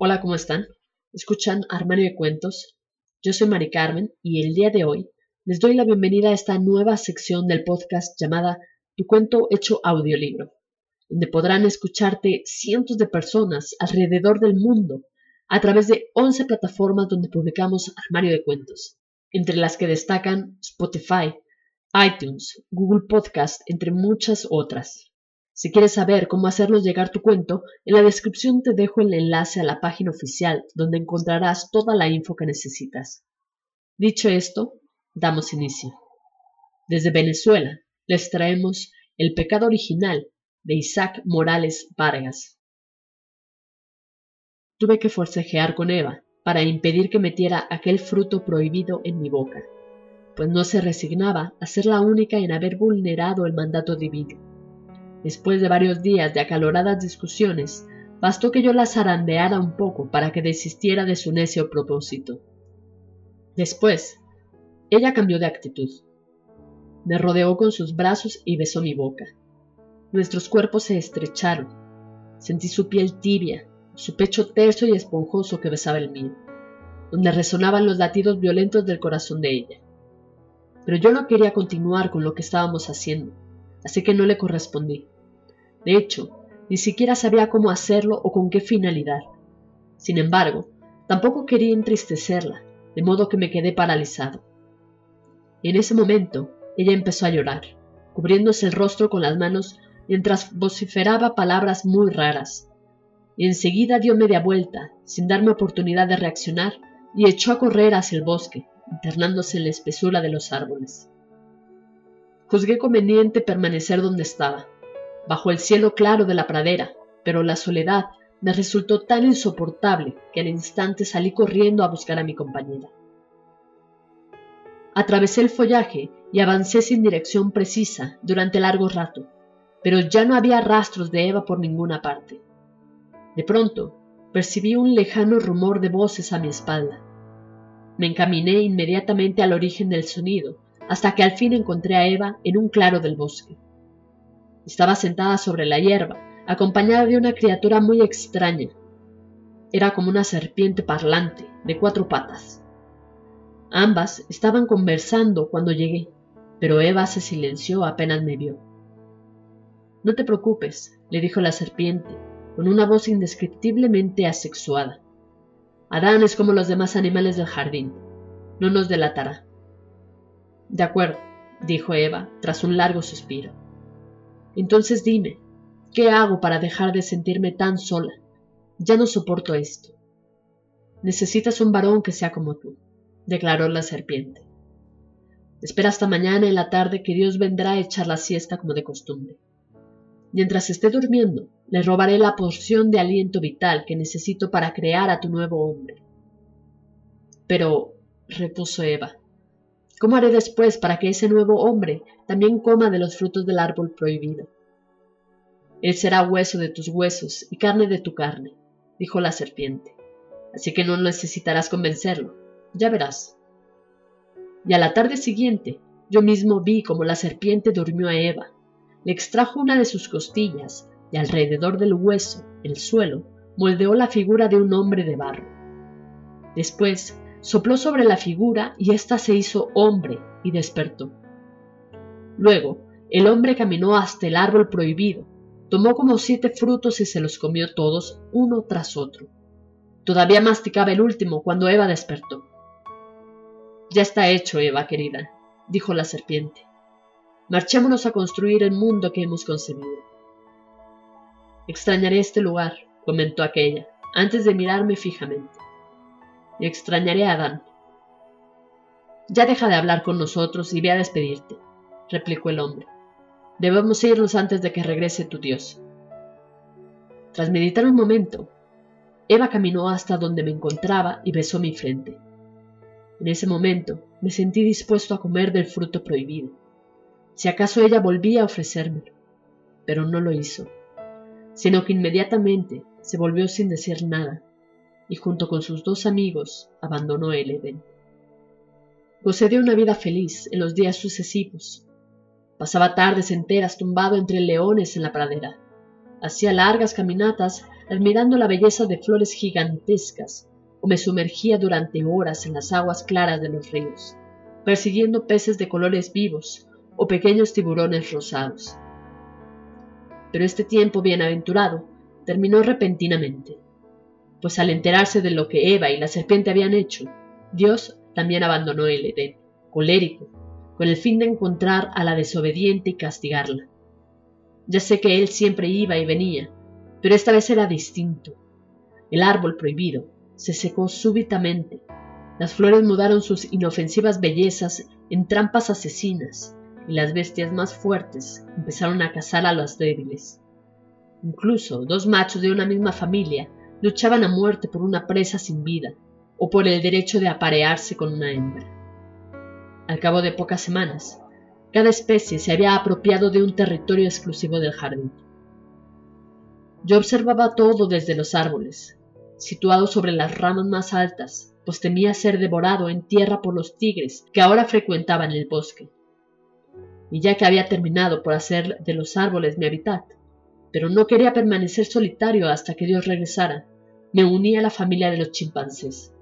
Hola, ¿cómo están? Escuchan Armario de Cuentos. Yo soy Mari Carmen y el día de hoy les doy la bienvenida a esta nueva sección del podcast llamada Tu cuento hecho audiolibro, donde podrán escucharte cientos de personas alrededor del mundo a través de 11 plataformas donde publicamos Armario de Cuentos, entre las que destacan Spotify, iTunes, Google Podcast, entre muchas otras. Si quieres saber cómo hacernos llegar tu cuento, en la descripción te dejo el enlace a la página oficial donde encontrarás toda la info que necesitas. Dicho esto, damos inicio. Desde Venezuela les traemos El pecado original de Isaac Morales Vargas. Tuve que forcejear con Eva para impedir que metiera aquel fruto prohibido en mi boca, pues no se resignaba a ser la única en haber vulnerado el mandato divino. Después de varios días de acaloradas discusiones, bastó que yo la zarandeara un poco para que desistiera de su necio propósito. Después, ella cambió de actitud. Me rodeó con sus brazos y besó mi boca. Nuestros cuerpos se estrecharon. Sentí su piel tibia, su pecho terso y esponjoso que besaba el mío, donde resonaban los latidos violentos del corazón de ella. Pero yo no quería continuar con lo que estábamos haciendo así que no le correspondí. De hecho, ni siquiera sabía cómo hacerlo o con qué finalidad. Sin embargo, tampoco quería entristecerla, de modo que me quedé paralizado. En ese momento, ella empezó a llorar, cubriéndose el rostro con las manos mientras vociferaba palabras muy raras. Y enseguida dio media vuelta, sin darme oportunidad de reaccionar, y echó a correr hacia el bosque, internándose en la espesura de los árboles juzgué conveniente permanecer donde estaba, bajo el cielo claro de la pradera, pero la soledad me resultó tan insoportable que al instante salí corriendo a buscar a mi compañera. Atravesé el follaje y avancé sin dirección precisa durante largo rato, pero ya no había rastros de Eva por ninguna parte. De pronto, percibí un lejano rumor de voces a mi espalda. Me encaminé inmediatamente al origen del sonido hasta que al fin encontré a Eva en un claro del bosque. Estaba sentada sobre la hierba, acompañada de una criatura muy extraña. Era como una serpiente parlante, de cuatro patas. Ambas estaban conversando cuando llegué, pero Eva se silenció apenas me vio. No te preocupes, le dijo la serpiente, con una voz indescriptiblemente asexuada. Adán es como los demás animales del jardín. No nos delatará. De acuerdo, dijo Eva, tras un largo suspiro. Entonces dime, ¿qué hago para dejar de sentirme tan sola? Ya no soporto esto. Necesitas un varón que sea como tú, declaró la serpiente. Espera hasta mañana en la tarde que Dios vendrá a echar la siesta como de costumbre. Mientras esté durmiendo, le robaré la porción de aliento vital que necesito para crear a tu nuevo hombre. Pero, repuso Eva, ¿Cómo haré después para que ese nuevo hombre también coma de los frutos del árbol prohibido? Él será hueso de tus huesos y carne de tu carne, dijo la serpiente. Así que no necesitarás convencerlo. Ya verás. Y a la tarde siguiente, yo mismo vi como la serpiente durmió a Eva. Le extrajo una de sus costillas y alrededor del hueso, el suelo, moldeó la figura de un hombre de barro. Después sopló sobre la figura y ésta se hizo hombre y despertó. Luego, el hombre caminó hasta el árbol prohibido, tomó como siete frutos y se los comió todos uno tras otro. Todavía masticaba el último cuando Eva despertó. Ya está hecho, Eva querida, dijo la serpiente. Marchémonos a construir el mundo que hemos concebido. Extrañaré este lugar, comentó aquella, antes de mirarme fijamente y extrañaré a Adán. Ya deja de hablar con nosotros y ve a despedirte, replicó el hombre. Debemos irnos antes de que regrese tu Dios. Tras meditar un momento, Eva caminó hasta donde me encontraba y besó mi frente. En ese momento me sentí dispuesto a comer del fruto prohibido, si acaso ella volvía a ofrecérmelo, pero no lo hizo, sino que inmediatamente se volvió sin decir nada y junto con sus dos amigos abandonó el Edén. Gocé de una vida feliz en los días sucesivos. Pasaba tardes enteras tumbado entre leones en la pradera. Hacía largas caminatas admirando la belleza de flores gigantescas o me sumergía durante horas en las aguas claras de los ríos, persiguiendo peces de colores vivos o pequeños tiburones rosados. Pero este tiempo bienaventurado terminó repentinamente, pues al enterarse de lo que Eva y la serpiente habían hecho, Dios también abandonó el Edén, colérico, con el fin de encontrar a la desobediente y castigarla. Ya sé que él siempre iba y venía, pero esta vez era distinto. El árbol prohibido se secó súbitamente. Las flores mudaron sus inofensivas bellezas en trampas asesinas, y las bestias más fuertes empezaron a cazar a las débiles. Incluso dos machos de una misma familia luchaban a muerte por una presa sin vida o por el derecho de aparearse con una hembra. Al cabo de pocas semanas, cada especie se había apropiado de un territorio exclusivo del jardín. Yo observaba todo desde los árboles, situado sobre las ramas más altas, pues temía ser devorado en tierra por los tigres que ahora frecuentaban el bosque. Y ya que había terminado por hacer de los árboles mi hábitat, pero no quería permanecer solitario hasta que Dios regresara, me uní a la familia de los chimpancés.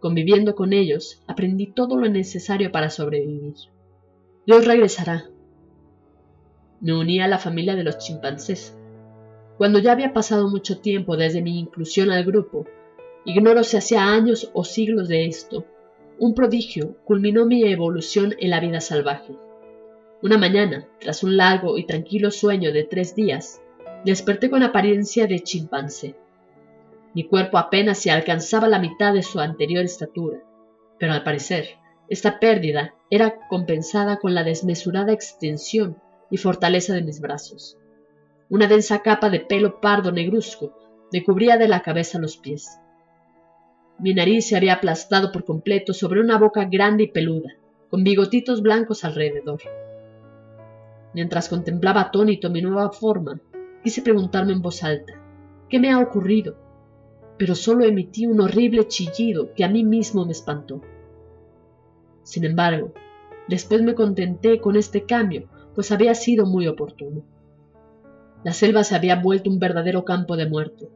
Conviviendo con ellos, aprendí todo lo necesario para sobrevivir. Dios regresará. Me uní a la familia de los chimpancés. Cuando ya había pasado mucho tiempo desde mi inclusión al grupo, ignoro si hacía años o siglos de esto, un prodigio culminó mi evolución en la vida salvaje. Una mañana, tras un largo y tranquilo sueño de tres días, desperté con apariencia de chimpancé. Mi cuerpo apenas se alcanzaba la mitad de su anterior estatura, pero al parecer, esta pérdida era compensada con la desmesurada extensión y fortaleza de mis brazos. Una densa capa de pelo pardo negruzco me cubría de la cabeza a los pies. Mi nariz se había aplastado por completo sobre una boca grande y peluda, con bigotitos blancos alrededor. Mientras contemplaba atónito mi nueva forma, quise preguntarme en voz alta, ¿qué me ha ocurrido? pero solo emití un horrible chillido que a mí mismo me espantó. Sin embargo, después me contenté con este cambio, pues había sido muy oportuno. La selva se había vuelto un verdadero campo de muerte.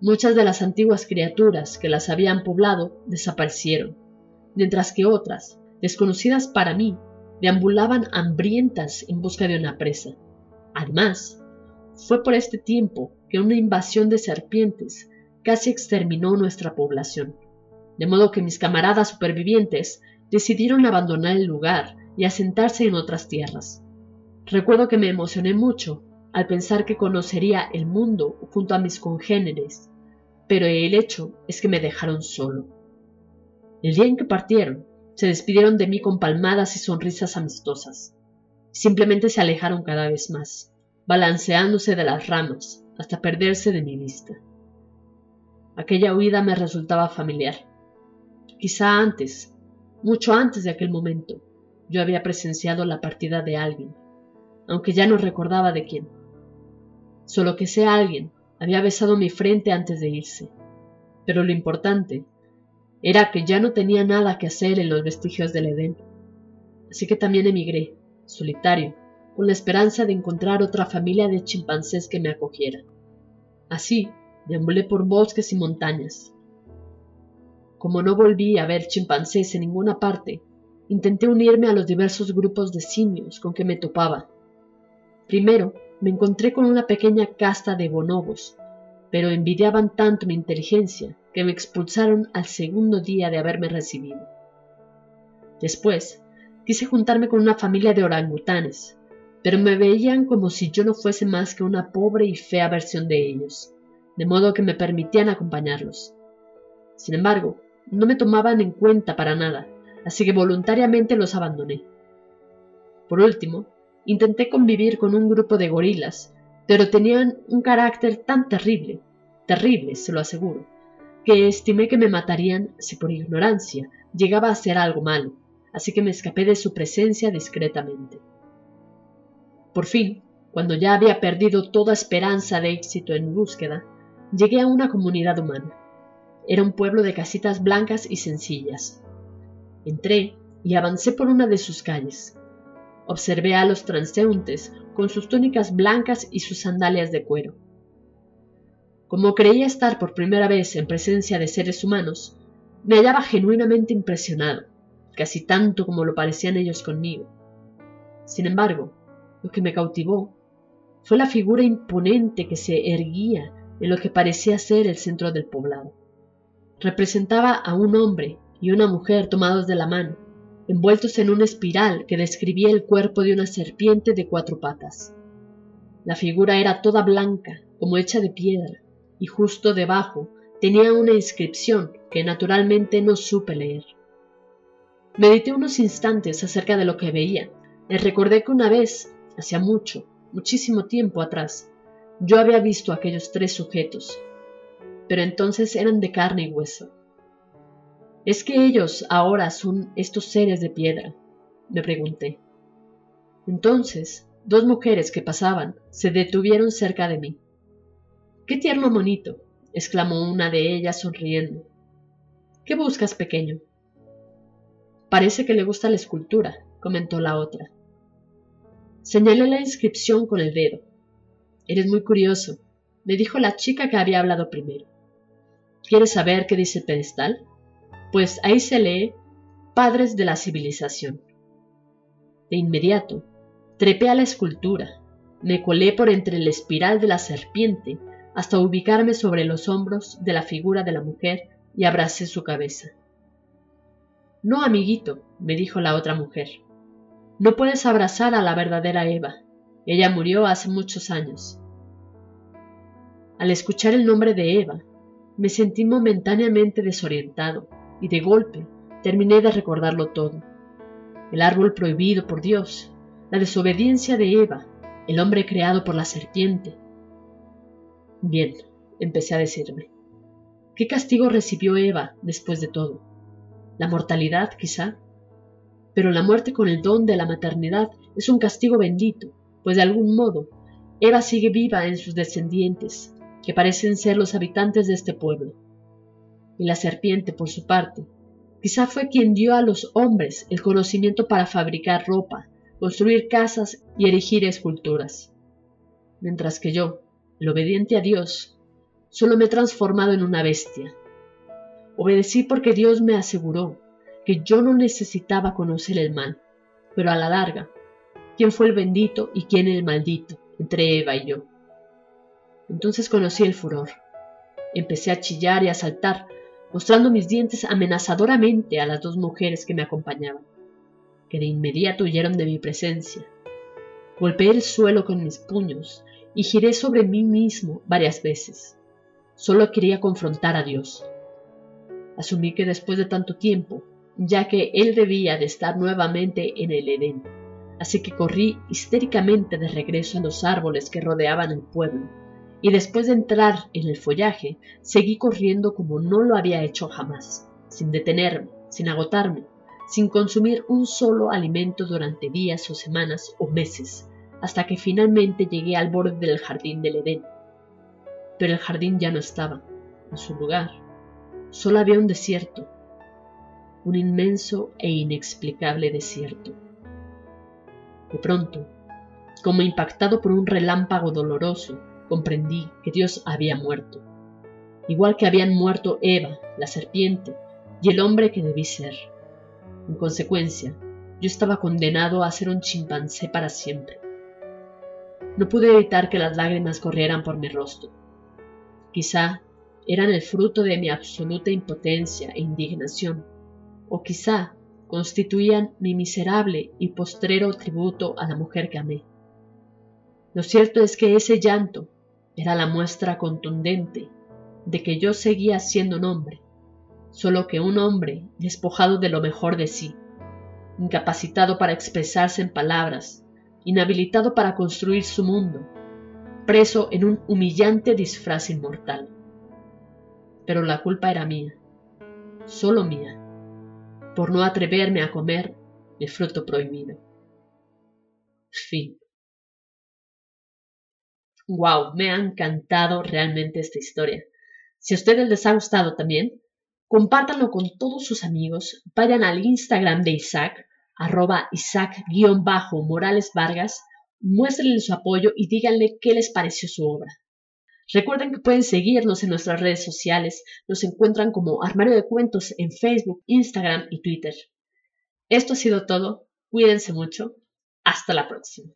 Muchas de las antiguas criaturas que las habían poblado desaparecieron, mientras que otras, desconocidas para mí, deambulaban hambrientas en busca de una presa. Además, fue por este tiempo que una invasión de serpientes casi exterminó nuestra población, de modo que mis camaradas supervivientes decidieron abandonar el lugar y asentarse en otras tierras. Recuerdo que me emocioné mucho al pensar que conocería el mundo junto a mis congéneres, pero el hecho es que me dejaron solo. El día en que partieron, se despidieron de mí con palmadas y sonrisas amistosas. Simplemente se alejaron cada vez más, balanceándose de las ramas hasta perderse de mi vista. Aquella huida me resultaba familiar. Quizá antes, mucho antes de aquel momento, yo había presenciado la partida de alguien, aunque ya no recordaba de quién. Solo que ese alguien había besado mi frente antes de irse. Pero lo importante era que ya no tenía nada que hacer en los vestigios del Edén. Así que también emigré, solitario, con la esperanza de encontrar otra familia de chimpancés que me acogiera. Así, deambulé por bosques y montañas. Como no volví a ver chimpancés en ninguna parte, intenté unirme a los diversos grupos de simios con que me topaba. Primero, me encontré con una pequeña casta de bonobos, pero envidiaban tanto mi inteligencia que me expulsaron al segundo día de haberme recibido. Después, quise juntarme con una familia de orangutanes, pero me veían como si yo no fuese más que una pobre y fea versión de ellos de modo que me permitían acompañarlos. Sin embargo, no me tomaban en cuenta para nada, así que voluntariamente los abandoné. Por último, intenté convivir con un grupo de gorilas, pero tenían un carácter tan terrible, terrible, se lo aseguro, que estimé que me matarían si por ignorancia llegaba a hacer algo malo, así que me escapé de su presencia discretamente. Por fin, cuando ya había perdido toda esperanza de éxito en búsqueda, llegué a una comunidad humana. Era un pueblo de casitas blancas y sencillas. Entré y avancé por una de sus calles. observé a los transeúntes con sus túnicas blancas y sus sandalias de cuero. Como creía estar por primera vez en presencia de seres humanos, me hallaba genuinamente impresionado, casi tanto como lo parecían ellos conmigo. Sin embargo, lo que me cautivó fue la figura imponente que se erguía en lo que parecía ser el centro del poblado. Representaba a un hombre y una mujer tomados de la mano, envueltos en una espiral que describía el cuerpo de una serpiente de cuatro patas. La figura era toda blanca, como hecha de piedra, y justo debajo tenía una inscripción que naturalmente no supe leer. Medité unos instantes acerca de lo que veía, y recordé que una vez, hacía mucho, muchísimo tiempo atrás, yo había visto a aquellos tres sujetos, pero entonces eran de carne y hueso. ¿Es que ellos ahora son estos seres de piedra? me pregunté. Entonces, dos mujeres que pasaban se detuvieron cerca de mí. ¡Qué tierno monito! exclamó una de ellas sonriendo. ¿Qué buscas, pequeño? Parece que le gusta la escultura, comentó la otra. Señalé la inscripción con el dedo. Eres muy curioso, me dijo la chica que había hablado primero. ¿Quieres saber qué dice el pedestal? Pues ahí se lee Padres de la Civilización. De inmediato, trepé a la escultura, me colé por entre la espiral de la serpiente hasta ubicarme sobre los hombros de la figura de la mujer y abracé su cabeza. No, amiguito, me dijo la otra mujer. No puedes abrazar a la verdadera Eva. Ella murió hace muchos años. Al escuchar el nombre de Eva, me sentí momentáneamente desorientado y de golpe terminé de recordarlo todo. El árbol prohibido por Dios, la desobediencia de Eva, el hombre creado por la serpiente. Bien, empecé a decirme. ¿Qué castigo recibió Eva después de todo? ¿La mortalidad, quizá? Pero la muerte con el don de la maternidad es un castigo bendito, pues de algún modo Eva sigue viva en sus descendientes, que parecen ser los habitantes de este pueblo. Y la serpiente, por su parte, quizá fue quien dio a los hombres el conocimiento para fabricar ropa, construir casas y erigir esculturas. Mientras que yo, el obediente a Dios, solo me he transformado en una bestia. Obedecí porque Dios me aseguró que yo no necesitaba conocer el mal, pero a la larga, ¿quién fue el bendito y quién el maldito entre Eva y yo? Entonces conocí el furor. Empecé a chillar y a saltar, mostrando mis dientes amenazadoramente a las dos mujeres que me acompañaban, que de inmediato huyeron de mi presencia. Golpeé el suelo con mis puños y giré sobre mí mismo varias veces. Solo quería confrontar a Dios. Asumí que después de tanto tiempo ya que él debía de estar nuevamente en el Edén. Así que corrí histéricamente de regreso a los árboles que rodeaban el pueblo, y después de entrar en el follaje, seguí corriendo como no lo había hecho jamás, sin detenerme, sin agotarme, sin consumir un solo alimento durante días o semanas o meses, hasta que finalmente llegué al borde del jardín del Edén. Pero el jardín ya no estaba, en su lugar. Solo había un desierto, un inmenso e inexplicable desierto. De pronto, como impactado por un relámpago doloroso, comprendí que Dios había muerto, igual que habían muerto Eva, la serpiente, y el hombre que debí ser. En consecuencia, yo estaba condenado a ser un chimpancé para siempre. No pude evitar que las lágrimas corrieran por mi rostro. Quizá eran el fruto de mi absoluta impotencia e indignación o quizá constituían mi miserable y postrero tributo a la mujer que amé. Lo cierto es que ese llanto era la muestra contundente de que yo seguía siendo un hombre, solo que un hombre despojado de lo mejor de sí, incapacitado para expresarse en palabras, inhabilitado para construir su mundo, preso en un humillante disfraz inmortal. Pero la culpa era mía, solo mía por no atreverme a comer el fruto prohibido. Fin. Wow, me ha encantado realmente esta historia. Si a ustedes les ha gustado también, compártanlo con todos sus amigos, vayan al Instagram de Isaac, arroba Isaac-Morales Vargas, muéstrenle su apoyo y díganle qué les pareció su obra. Recuerden que pueden seguirnos en nuestras redes sociales, nos encuentran como Armario de Cuentos en Facebook, Instagram y Twitter. Esto ha sido todo, cuídense mucho, hasta la próxima.